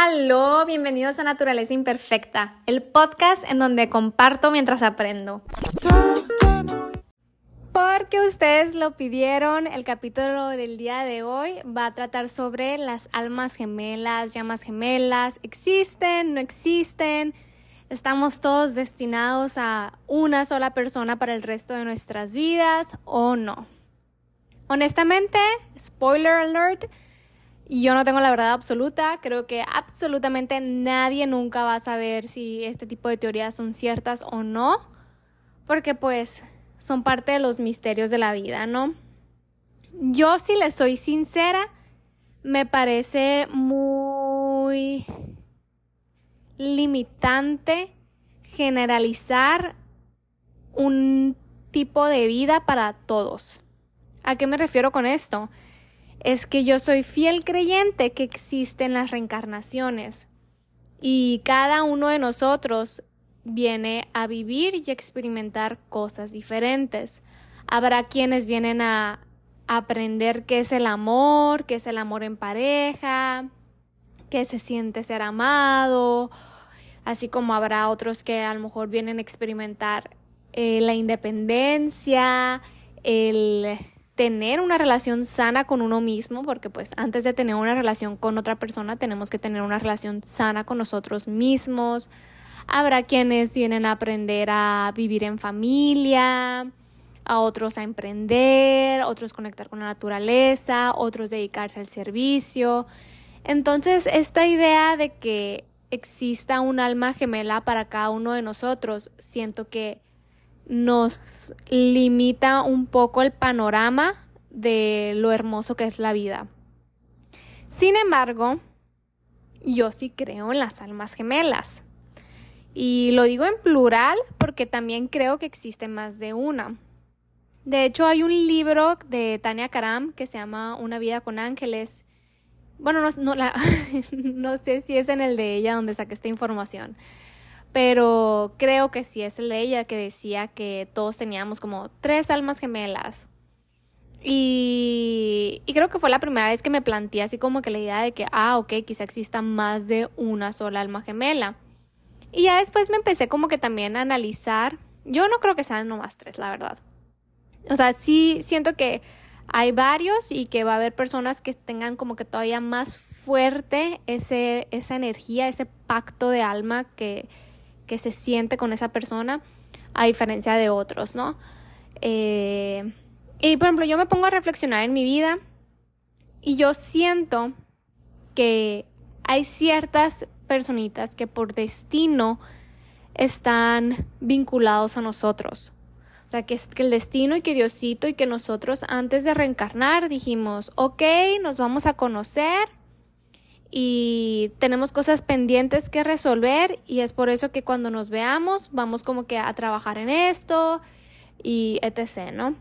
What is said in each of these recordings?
Aló, bienvenidos a Naturaleza Imperfecta, el podcast en donde comparto mientras aprendo. Porque ustedes lo pidieron, el capítulo del día de hoy va a tratar sobre las almas gemelas, llamas gemelas, existen, no existen, estamos todos destinados a una sola persona para el resto de nuestras vidas o no. Honestamente, spoiler alert, yo no tengo la verdad absoluta, creo que absolutamente nadie nunca va a saber si este tipo de teorías son ciertas o no, porque pues son parte de los misterios de la vida, ¿no? Yo si les soy sincera, me parece muy limitante generalizar un tipo de vida para todos. ¿A qué me refiero con esto? Es que yo soy fiel creyente que existen las reencarnaciones y cada uno de nosotros viene a vivir y experimentar cosas diferentes. Habrá quienes vienen a aprender qué es el amor, qué es el amor en pareja, qué se siente ser amado, así como habrá otros que a lo mejor vienen a experimentar eh, la independencia, el tener una relación sana con uno mismo, porque pues antes de tener una relación con otra persona tenemos que tener una relación sana con nosotros mismos. Habrá quienes vienen a aprender a vivir en familia, a otros a emprender, otros conectar con la naturaleza, otros dedicarse al servicio. Entonces, esta idea de que exista un alma gemela para cada uno de nosotros, siento que nos limita un poco el panorama de lo hermoso que es la vida. Sin embargo, yo sí creo en las almas gemelas. Y lo digo en plural porque también creo que existe más de una. De hecho, hay un libro de Tania Karam que se llama Una vida con ángeles. Bueno, no, no, sé si es en el de ella donde saqué esta información pero creo que sí es el de ella que decía que todos teníamos como tres almas gemelas. Y, y, creo que fue la primera vez que me planteé así como que la idea de que, ah, ok, quizá exista más de una sola alma gemela. Y ya después me empecé como que también a analizar. Yo no creo que sean nomás tres, la verdad. O sea, sí siento que hay varios y que va a haber personas que tengan como que todavía más fuerte ese, esa energía, ese pacto de alma que, que se siente con esa persona a diferencia de otros, ¿no? Eh, y por ejemplo, yo me pongo a reflexionar en mi vida y yo siento que hay ciertas personitas que por destino están vinculados a nosotros. O sea, que es que el destino y que Diosito y que nosotros antes de reencarnar dijimos, ok, nos vamos a conocer y tenemos cosas pendientes que resolver y es por eso que cuando nos veamos vamos como que a trabajar en esto y etc., ¿no?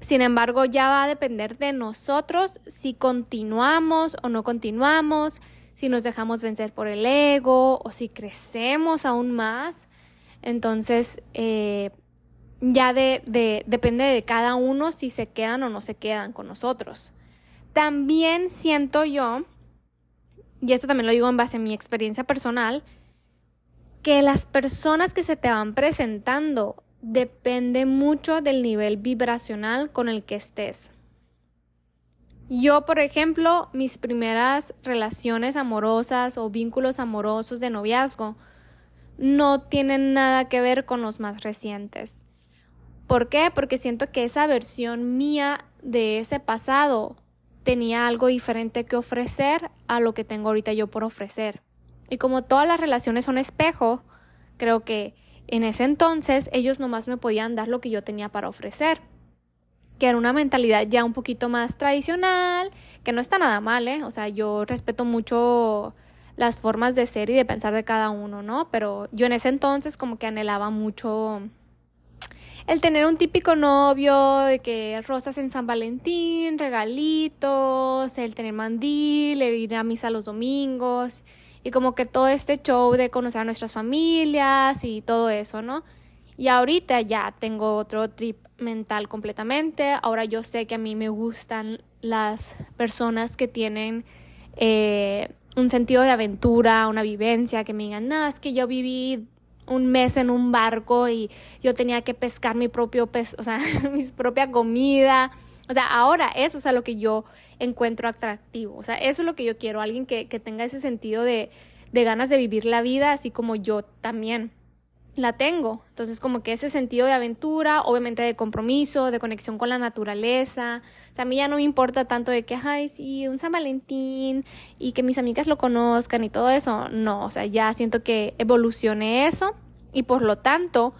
Sin embargo, ya va a depender de nosotros si continuamos o no continuamos, si nos dejamos vencer por el ego o si crecemos aún más. Entonces, eh, ya de, de, depende de cada uno si se quedan o no se quedan con nosotros. También siento yo y esto también lo digo en base a mi experiencia personal, que las personas que se te van presentando depende mucho del nivel vibracional con el que estés. Yo, por ejemplo, mis primeras relaciones amorosas o vínculos amorosos de noviazgo no tienen nada que ver con los más recientes. ¿Por qué? Porque siento que esa versión mía de ese pasado tenía algo diferente que ofrecer a lo que tengo ahorita yo por ofrecer. Y como todas las relaciones son espejo, creo que en ese entonces ellos nomás me podían dar lo que yo tenía para ofrecer, que era una mentalidad ya un poquito más tradicional, que no está nada mal, ¿eh? O sea, yo respeto mucho las formas de ser y de pensar de cada uno, ¿no? Pero yo en ese entonces como que anhelaba mucho el tener un típico novio, de que rosas en San Valentín, regalitos, el tener mandil, el ir a misa los domingos y como que todo este show de conocer a nuestras familias y todo eso, ¿no? Y ahorita ya tengo otro trip mental completamente. Ahora yo sé que a mí me gustan las personas que tienen eh, un sentido de aventura, una vivencia, que me digan, no, es que yo viví un mes en un barco y yo tenía que pescar mi propio pez, o sea, mi propia comida. O sea, ahora eso es a lo que yo encuentro atractivo. O sea, eso es lo que yo quiero, alguien que, que tenga ese sentido de, de ganas de vivir la vida, así como yo también la tengo. Entonces, como que ese sentido de aventura, obviamente de compromiso, de conexión con la naturaleza. O sea, a mí ya no me importa tanto de que, ay, sí, un San Valentín y que mis amigas lo conozcan y todo eso. No, o sea, ya siento que evolucioné eso y por lo tanto,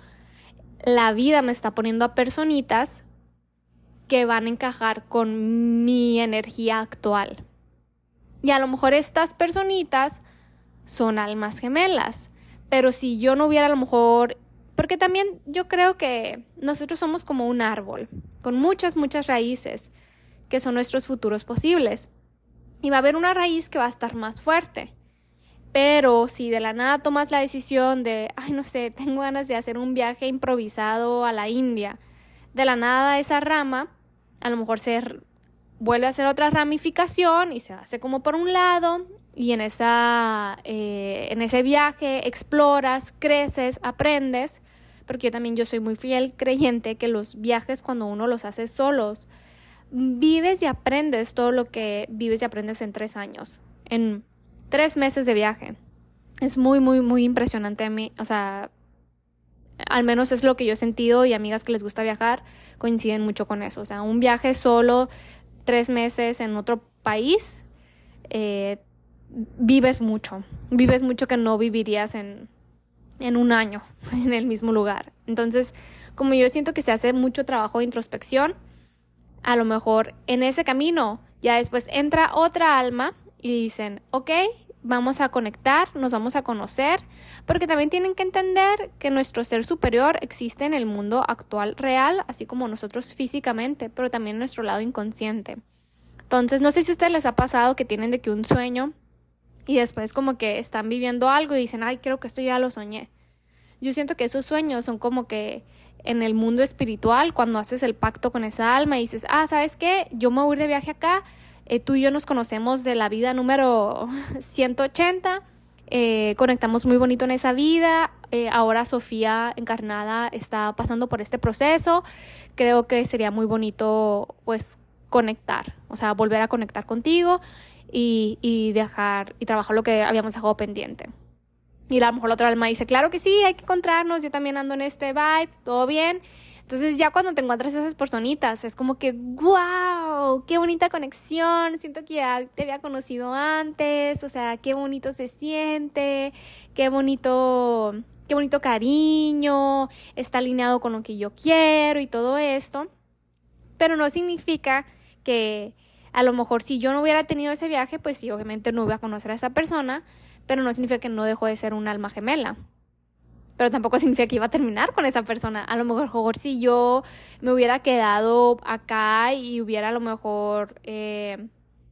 la vida me está poniendo a personitas que van a encajar con mi energía actual. Y a lo mejor estas personitas son almas gemelas pero si yo no hubiera a lo mejor, porque también yo creo que nosotros somos como un árbol, con muchas, muchas raíces, que son nuestros futuros posibles. Y va a haber una raíz que va a estar más fuerte. Pero si de la nada tomas la decisión de, ay, no sé, tengo ganas de hacer un viaje improvisado a la India, de la nada esa rama, a lo mejor se vuelve a hacer otra ramificación y se hace como por un lado y en, esa, eh, en ese viaje exploras, creces, aprendes, porque yo también yo soy muy fiel creyente que los viajes cuando uno los hace solos, vives y aprendes todo lo que vives y aprendes en tres años, en tres meses de viaje. Es muy, muy, muy impresionante a mí, o sea, al menos es lo que yo he sentido y amigas que les gusta viajar coinciden mucho con eso. O sea, un viaje solo, tres meses en otro país, eh, vives mucho, vives mucho que no vivirías en, en un año en el mismo lugar. Entonces, como yo siento que se hace mucho trabajo de introspección, a lo mejor en ese camino ya después entra otra alma y dicen, ok, vamos a conectar, nos vamos a conocer, porque también tienen que entender que nuestro ser superior existe en el mundo actual real, así como nosotros físicamente, pero también en nuestro lado inconsciente. Entonces, no sé si a ustedes les ha pasado que tienen de que un sueño y después como que están viviendo algo y dicen, ay, creo que esto ya lo soñé. Yo siento que esos sueños son como que en el mundo espiritual, cuando haces el pacto con esa alma y dices, ah, ¿sabes qué? Yo me voy de viaje acá, eh, tú y yo nos conocemos de la vida número 180, eh, conectamos muy bonito en esa vida, eh, ahora Sofía encarnada está pasando por este proceso, creo que sería muy bonito pues conectar, o sea, volver a conectar contigo y, dejar y trabajar lo que habíamos dejado pendiente. Y a lo mejor la otra alma dice, claro que sí, hay que encontrarnos, yo también ando en este vibe, todo bien. Entonces ya cuando te encuentras esas personitas, es como que, wow, qué bonita conexión, siento que ya te había conocido antes, o sea, qué bonito se siente, qué bonito, qué bonito cariño, está alineado con lo que yo quiero y todo esto. Pero no significa que, a lo mejor si yo no hubiera tenido ese viaje, pues sí, obviamente no voy a conocer a esa persona, pero no significa que no dejó de ser un alma gemela. Pero tampoco significa que iba a terminar con esa persona. A lo mejor si yo me hubiera quedado acá y hubiera a lo mejor, eh,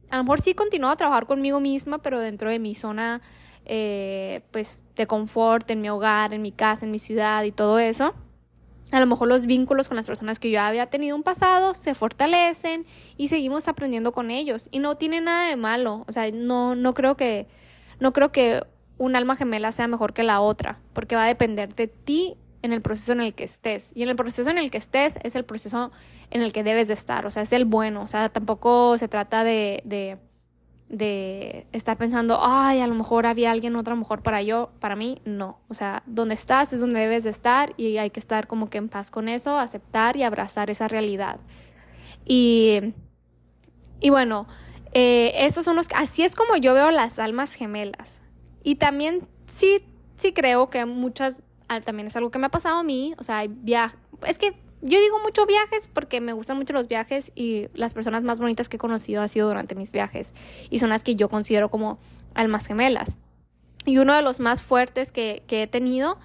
a lo mejor sí continuado a trabajar conmigo misma, pero dentro de mi zona, eh, pues, de confort, en mi hogar, en mi casa, en mi ciudad y todo eso a lo mejor los vínculos con las personas que yo había tenido un pasado se fortalecen y seguimos aprendiendo con ellos y no tiene nada de malo, o sea, no no creo que no creo que un alma gemela sea mejor que la otra, porque va a depender de ti en el proceso en el que estés. Y en el proceso en el que estés es el proceso en el que debes de estar, o sea, es el bueno, o sea, tampoco se trata de, de estar pensando, ay, a lo mejor había alguien otra mejor para yo, para mí, no. O sea, donde estás es donde debes de estar y hay que estar como que en paz con eso, aceptar y abrazar esa realidad. Y, y bueno, eh, son los, así es como yo veo las almas gemelas. Y también sí, sí creo que muchas, ah, también es algo que me ha pasado a mí, o sea, viaje, es que yo digo mucho viajes porque me gustan mucho los viajes y las personas más bonitas que he conocido ha sido durante mis viajes y son las que yo considero como almas gemelas. Y uno de los más fuertes que, que he tenido,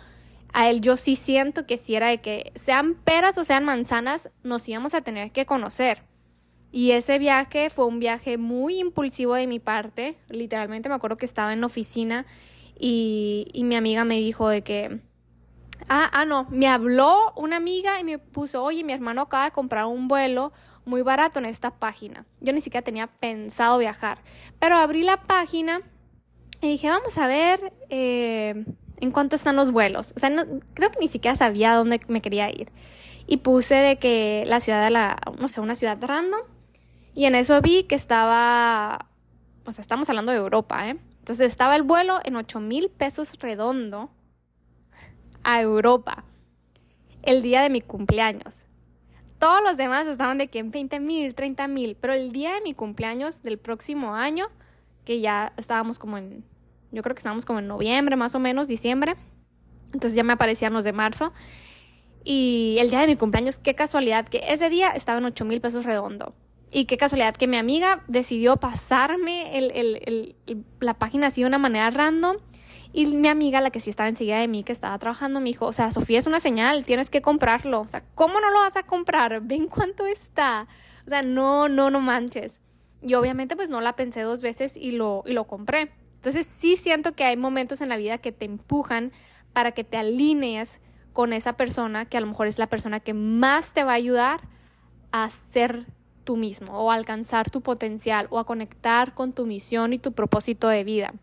a él yo sí siento que si era de que sean peras o sean manzanas, nos íbamos a tener que conocer. Y ese viaje fue un viaje muy impulsivo de mi parte. Literalmente me acuerdo que estaba en la oficina y, y mi amiga me dijo de que Ah, ah, no, me habló una amiga y me puso, oye, mi hermano acaba de comprar un vuelo muy barato en esta página. Yo ni siquiera tenía pensado viajar, pero abrí la página Y dije, vamos a ver eh, en cuánto están los vuelos. O sea, no, creo que ni siquiera sabía dónde me quería ir. Y puse de que la ciudad de la, no sé, una ciudad random. Y en eso vi que estaba, o sea, estamos hablando de Europa, ¿eh? Entonces estaba el vuelo en 8 mil pesos redondo a Europa el día de mi cumpleaños. Todos los demás estaban de que en 20 mil, 30 mil, pero el día de mi cumpleaños del próximo año, que ya estábamos como en, yo creo que estábamos como en noviembre más o menos, diciembre, entonces ya me aparecían los de marzo. Y el día de mi cumpleaños, qué casualidad que ese día estaba en 8 mil pesos redondo. Y qué casualidad que mi amiga decidió pasarme la página así de una manera random y mi amiga, la que sí estaba enseguida de mí, que estaba trabajando, me dijo, o sea, Sofía es una señal, tienes que comprarlo. O sea, ¿cómo no lo vas a comprar? Ven cuánto está. O sea, no, no, no manches. Y obviamente pues no la pensé dos veces y lo, y lo compré. Entonces sí siento que hay momentos en la vida que te empujan para que te alinees con esa persona que a lo mejor es la persona que más te va a ayudar a ser tú mismo o alcanzar tu potencial o a conectar con tu misión y tu propósito de vida.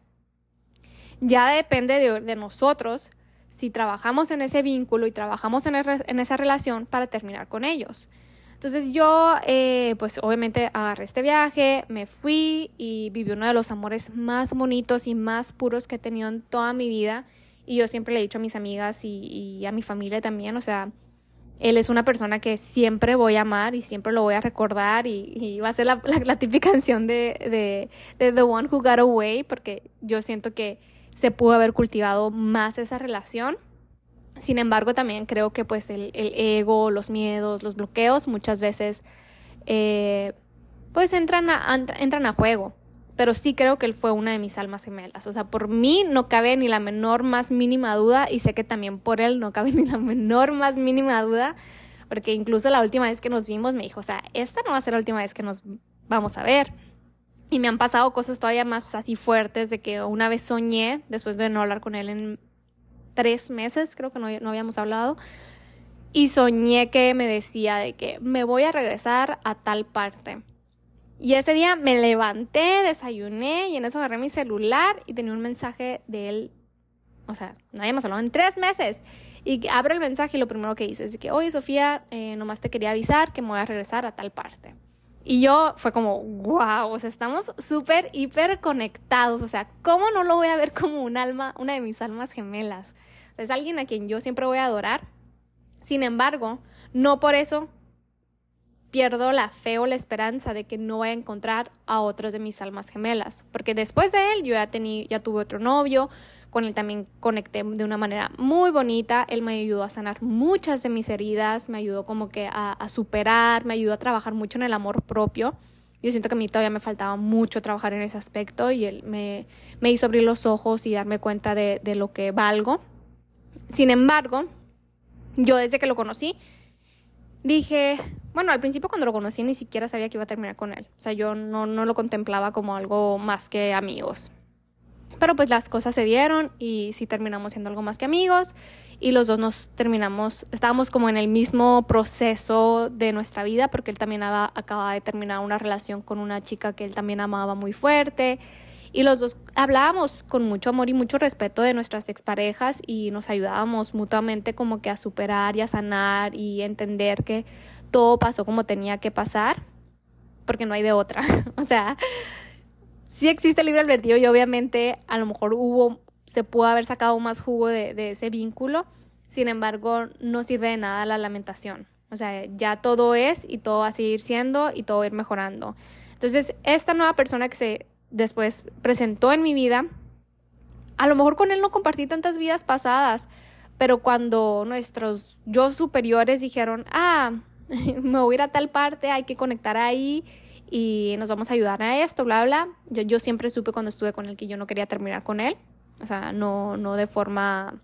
Ya depende de, nosotros si trabajamos en ese vínculo y trabajamos en, esa relación para terminar con ellos. Entonces yo, eh, pues obviamente agarré este viaje, me fui y viví uno de los amores más bonitos y más puros que he tenido en toda mi vida. Y yo siempre le he dicho a mis amigas y, a mi familia también, o sea, él es una persona que siempre voy a amar y siempre lo voy a recordar y, va a ser la, típica canción de, de The One Who Got Away, porque yo siento que se pudo haber cultivado más esa relación. Sin embargo, también creo que pues el, ego, los miedos, los bloqueos muchas veces eh, pues entran a, entran a juego. Pero sí creo que él fue una de mis almas gemelas. O sea, por mí no cabe ni la menor más mínima duda y sé que también por él no cabe ni la menor más mínima duda. Porque incluso la última vez que nos vimos me dijo, o sea, esta no va a ser la última vez que nos vamos a ver. Y me han pasado cosas todavía más así fuertes de que una vez soñé, después de no hablar con él en tres meses, creo que no, no habíamos hablado, y soñé que me decía de que me voy a regresar a tal parte. Y ese día me levanté, desayuné y en eso agarré mi celular y tenía un mensaje de él. O sea, no habíamos hablado en tres meses. Y abro el mensaje y lo primero que dice es que, oye Sofía, eh, nomás te quería avisar que me voy a regresar a tal parte. Y yo fue como, wow, o sea, estamos súper, hiper conectados. O sea, ¿cómo no lo voy a ver como un alma, una de mis almas gemelas? es alguien a quien yo siempre voy a adorar. Sin embargo, no por eso pierdo la fe o la esperanza de que no voy a encontrar a otros de mis almas gemelas. Porque después de él, yo ya, ya tuve otro novio, con él también conecté de una manera muy bonita. Él me ayudó a sanar muchas de mis heridas, me ayudó como que a, superar, me ayudó a trabajar mucho en el amor propio. Yo siento que a mí todavía me faltaba mucho trabajar en ese aspecto y él me, hizo abrir los ojos y darme cuenta de, de lo que valgo. Sin embargo, yo desde que lo conocí, dije, bueno, al principio cuando lo conocí ni siquiera sabía que iba a terminar con él. O sea, yo no, no lo contemplaba como algo más que amigos. Pero pues las cosas se dieron y sí terminamos siendo algo más que amigos y los dos nos terminamos, estábamos como en el mismo proceso de nuestra vida porque él también acababa de terminar una relación con una chica que él también amaba muy fuerte y los dos hablábamos con mucho amor y mucho respeto de nuestras exparejas y nos ayudábamos mutuamente como que a superar y a sanar y entender que todo pasó como tenía que pasar porque no hay de otra. o sea, sí existe el libre albedrío y obviamente a lo mejor hubo, se pudo haber sacado más jugo de, ese vínculo, sin embargo no sirve de nada la lamentación. O sea, ya todo es y todo va a seguir siendo y todo va a ir mejorando. Entonces, esta nueva persona que se después presentó en mi vida, a lo mejor con él no compartí tantas vidas pasadas, pero cuando nuestros yo superiores dijeron, ah, me voy a ir a tal parte, hay que conectar ahí y nos vamos a ayudar a esto, bla, bla. Yo, yo siempre supe cuando estuve con él que yo no quería terminar con él, o sea, no, no de forma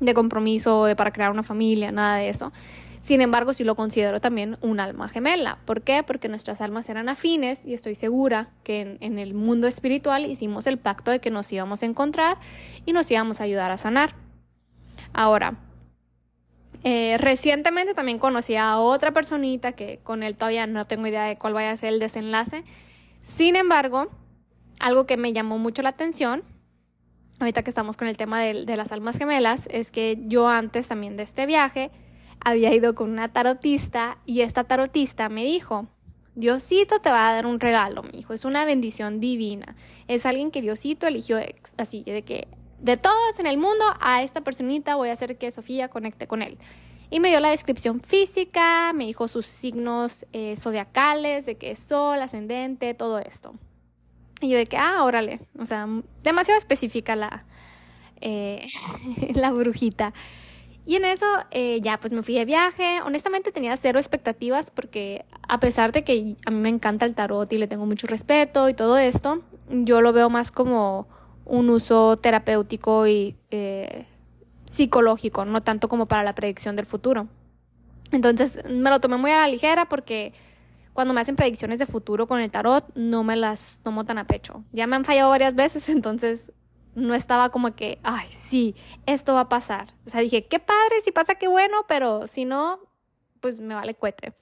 de compromiso para crear una familia, nada de eso. Sin embargo, sí lo considero también un alma gemela. ¿Por qué? Porque nuestras almas eran afines y estoy segura que en, en, el mundo espiritual hicimos el pacto de que nos íbamos a encontrar y nos íbamos a ayudar a sanar. Ahora, eh, recientemente también conocí a otra personita que con él todavía no tengo idea de cuál vaya a ser el desenlace. Sin embargo, algo que me llamó mucho la atención ahorita que estamos con el tema de, de, las almas gemelas, es que yo antes también de este viaje había ido con una tarotista y esta tarotista me dijo, Diosito te va a dar un regalo, mi hijo, es una bendición divina, es alguien que Diosito eligió así, de que de todos en el mundo, a esta personita voy a hacer que Sofía conecte con él. Y me dio la descripción física, me dijo sus signos eh, zodiacales, de que es sol, ascendente, todo esto. Y yo de que, ah, órale, o sea, demasiado específica la, eh, la brujita. Y en eso eh, ya pues me fui de viaje. Honestamente tenía cero expectativas porque a pesar de que a mí me encanta el tarot y le tengo mucho respeto y todo esto, yo lo veo más como un uso terapéutico y psicológico, no tanto como para la predicción del futuro. Entonces me lo tomé muy a la ligera porque cuando me hacen predicciones de futuro con el tarot no me las tomo tan a pecho. Ya me han fallado varias veces, entonces no estaba como que, ay, sí, esto va a pasar. O sea, dije, qué padre, si pasa, qué bueno, pero si no, pues me vale cuete.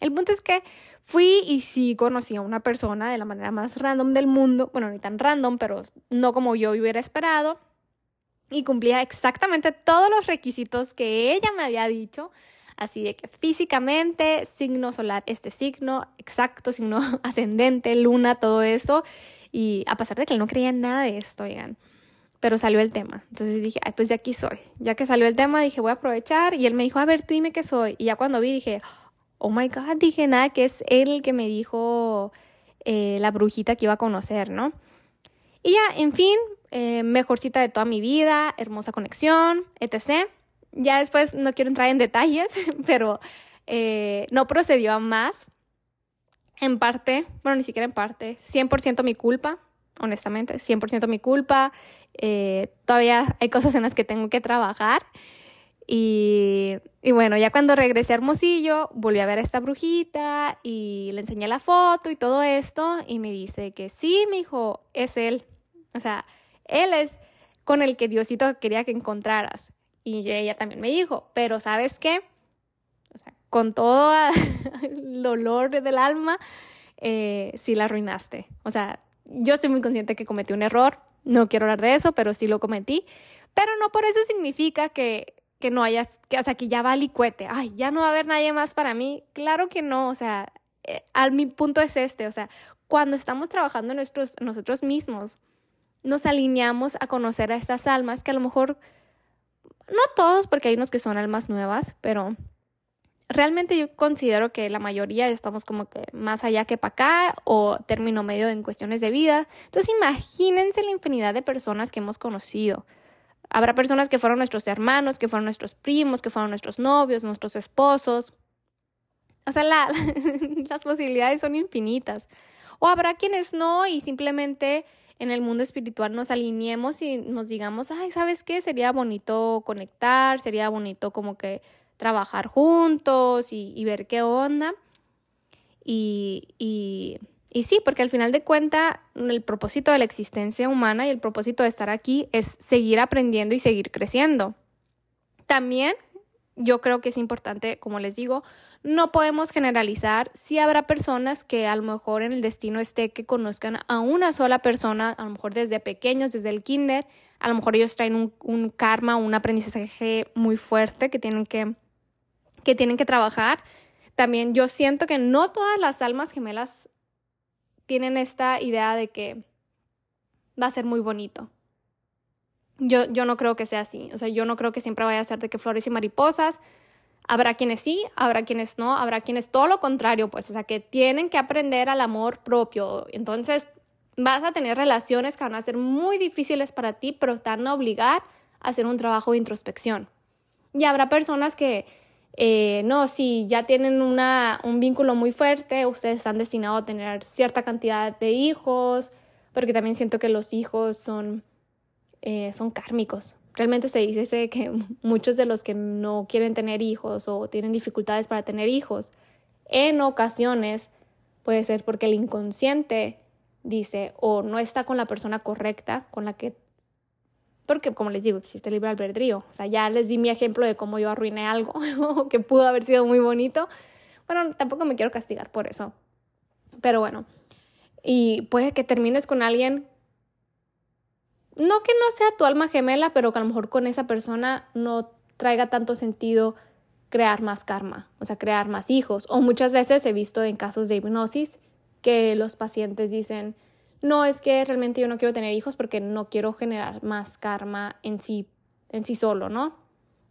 El punto es que fui y sí conocí a una persona de la manera más random del mundo, bueno, ni tan random, pero no como yo hubiera esperado y cumplía exactamente todos los requisitos que ella me había dicho. Así de que físicamente, signo solar, este signo, exacto, signo ascendente, luna, todo eso. Y a pesar de que no creía en nada de esto, oigan. Pero salió el tema. Entonces dije, Ay, pues ya aquí soy. Ya que salió el tema, dije, voy a aprovechar. Y él me dijo, a ver, tú dime qué soy. Y ya cuando vi, dije, oh my God, dije, nada, que es él el que me dijo eh, la brujita que iba a conocer, ¿no? Y ya, en fin, eh, mejor cita de toda mi vida, hermosa conexión, etc. Ya después no quiero entrar en detalles, pero eh, no procedió a más. En parte, bueno, ni siquiera en parte, 100% mi culpa, honestamente, 100% mi culpa. Eh, todavía hay cosas en las que tengo que trabajar. Y, y, bueno, ya cuando regresé a Hermosillo, volví a ver a esta brujita y le enseñé la foto y todo esto. Y me dice que sí, mi hijo, es él. O sea, él es con el que Diosito quería que encontraras. Y ella también me dijo, pero ¿sabes qué? O sea, con todo el dolor del alma, eh, sí la arruinaste. O sea, yo estoy muy consciente que cometí un error, no quiero hablar de eso, pero sí lo cometí. Pero no por eso significa que, que no hayas, que, o sea, que ya va licuete, ay, ya no va a haber nadie más para mí. Claro que no, o sea, eh, al mi punto es este, o sea, cuando estamos trabajando nuestros, nosotros mismos, nos alineamos a conocer a estas almas que a lo mejor, no todos, porque hay unos que son almas nuevas, pero realmente yo considero que la mayoría estamos como que más allá que para acá o término medio en cuestiones de vida. Entonces imagínense la infinidad de personas que hemos conocido. Habrá personas que fueron nuestros hermanos, que fueron nuestros primos, que fueron nuestros novios, nuestros esposos. O sea, las posibilidades son infinitas. O habrá quienes no y simplemente en el mundo espiritual nos alineemos y nos digamos, ay, ¿sabes qué? Sería bonito conectar, sería bonito como que trabajar juntos y, ver qué onda. Y, y, y sí, porque al final de cuentas el propósito de la existencia humana y el propósito de estar aquí es seguir aprendiendo y seguir creciendo. También yo creo que es importante, como les digo, no podemos generalizar. Sí habrá personas que a lo mejor en el destino esté que conozcan a una sola persona, a lo mejor desde pequeños, desde el kinder. A lo mejor ellos traen un, un karma, un aprendizaje muy fuerte que tienen que, que tienen que trabajar. También yo siento que no todas las almas gemelas tienen esta idea de que va a ser muy bonito. Yo, yo no creo que sea así. O sea, yo no creo que siempre vaya a ser de que flores y mariposas. Habrá quienes sí, habrá quienes no, habrá quienes todo lo contrario, pues, o sea, que tienen que aprender al amor propio. Entonces, vas a tener relaciones que van a ser muy difíciles para ti, pero te van a obligar a hacer un trabajo de introspección. Y habrá personas que, eh, no, si ya tienen una, un vínculo muy fuerte, ustedes están destinados a tener cierta cantidad de hijos, porque también siento que los hijos son, eh, son kármicos. Realmente se dice que muchos de los que no quieren tener hijos o tienen dificultades para tener hijos, en ocasiones puede ser porque el inconsciente dice o no está con la persona correcta con la que porque como les digo existe el libre albedrío. O sea ya les di mi ejemplo de cómo yo arruiné algo que pudo haber sido muy bonito. Bueno tampoco me quiero castigar por eso pero bueno. Y puede que termines con alguien no que no sea tu alma gemela, pero que a lo mejor con esa persona no traiga tanto sentido crear más karma, o sea, crear más hijos. O muchas veces he visto en casos de hipnosis que los pacientes dicen, no es que realmente yo no quiero tener hijos porque no quiero generar más karma en sí, en sí solo, ¿no?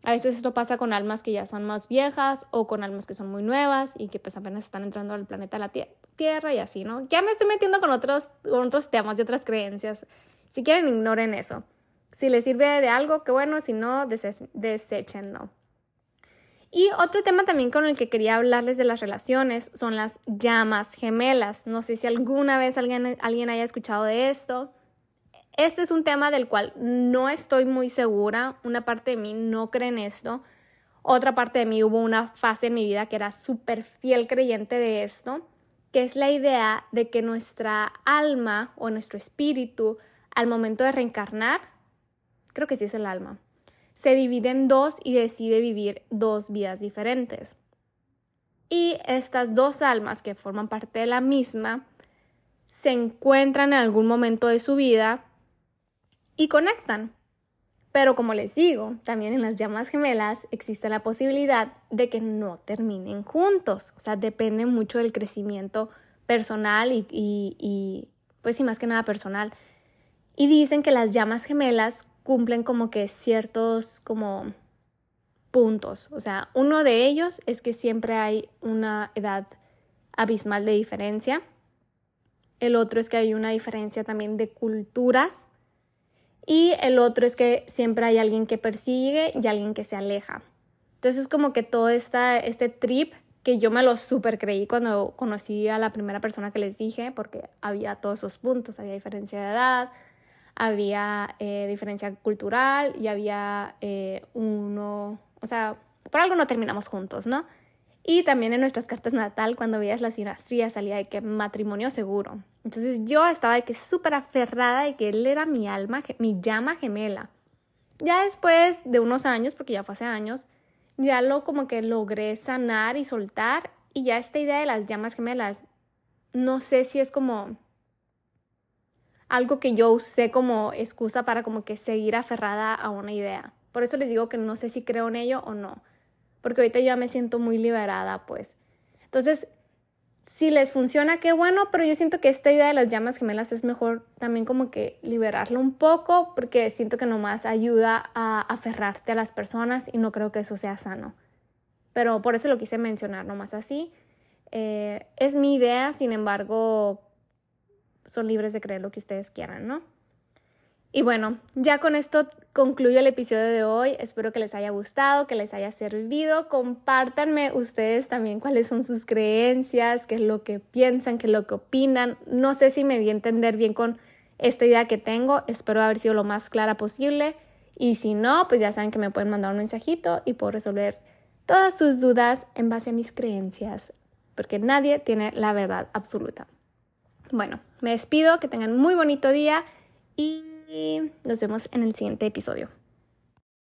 A veces esto pasa con almas que ya son más viejas o con almas que son muy nuevas y que pues apenas están entrando al planeta la Tierra y así, ¿no? Ya me estoy metiendo con otros, otros temas y otras creencias. Si quieren, ignoren eso. Si les sirve de algo, qué bueno, si no, deséchenlo. Y otro tema también con el que quería hablarles de las relaciones son las llamas gemelas. No sé si alguna vez alguien, alguien haya escuchado de esto. Este es un tema del cual no estoy muy segura. Una parte de mí no cree en esto. Otra parte de mí hubo una fase en mi vida que era súper fiel creyente de esto, que es la idea de que nuestra alma o nuestro espíritu al momento de reencarnar, creo que sí es el alma, se divide en dos y decide vivir dos vidas diferentes. Y estas dos almas que forman parte de la misma se encuentran en algún momento de su vida y conectan. Pero como les digo, también en las llamas gemelas existe la posibilidad de que no terminen juntos. O sea, depende mucho del crecimiento personal y, y pues sí, más que nada personal y dicen que las llamas gemelas cumplen como que ciertos como puntos. O sea, uno de ellos es que siempre hay una edad abismal de diferencia. El otro es que hay una diferencia también de culturas. Y el otro es que siempre hay alguien que persigue y alguien que se aleja. Entonces es como que todo esta, este trip que yo me lo super creí cuando conocí a la primera persona que les dije, porque había todos esos puntos, había diferencia de edad, había eh, diferencia cultural y había eh, uno, o sea, por algo no terminamos juntos, ¿no? Y también en nuestras cartas natal, cuando veías la sinastría, salía de que matrimonio seguro. Entonces yo estaba de que súper aferrada de que él era mi alma, mi llama gemela. Ya después de unos años, porque ya fue hace años, ya lo como que logré sanar y soltar. Y ya esta idea de las llamas gemelas, no sé si es como algo que yo usé como excusa para como que seguir aferrada a una idea. Por eso les digo que no sé si creo en ello o no, porque ahorita ya me siento muy liberada, pues. Entonces, si les funciona, qué bueno, pero yo siento que esta idea de las llamas gemelas es mejor también como que liberarlo un poco, porque siento que nomás ayuda a aferrarte a las personas y no creo que eso sea sano. Pero por eso lo quise mencionar nomás así. Eh, es mi idea, sin embargo, son libres de creer lo que ustedes quieran, ¿no? Y bueno, ya con esto concluyo el episodio de hoy. Espero que les haya gustado, que les haya servido. Compártanme ustedes también cuáles son sus creencias, qué es lo que piensan, qué es lo que opinan. No sé si me di a entender bien con esta idea que tengo. Espero haber sido lo más clara posible. Y si no, pues ya saben que me pueden mandar un mensajito y puedo resolver todas sus dudas en base a mis creencias, porque nadie tiene la verdad absoluta. Bueno, me despido, que tengan muy bonito día y nos vemos en el siguiente episodio.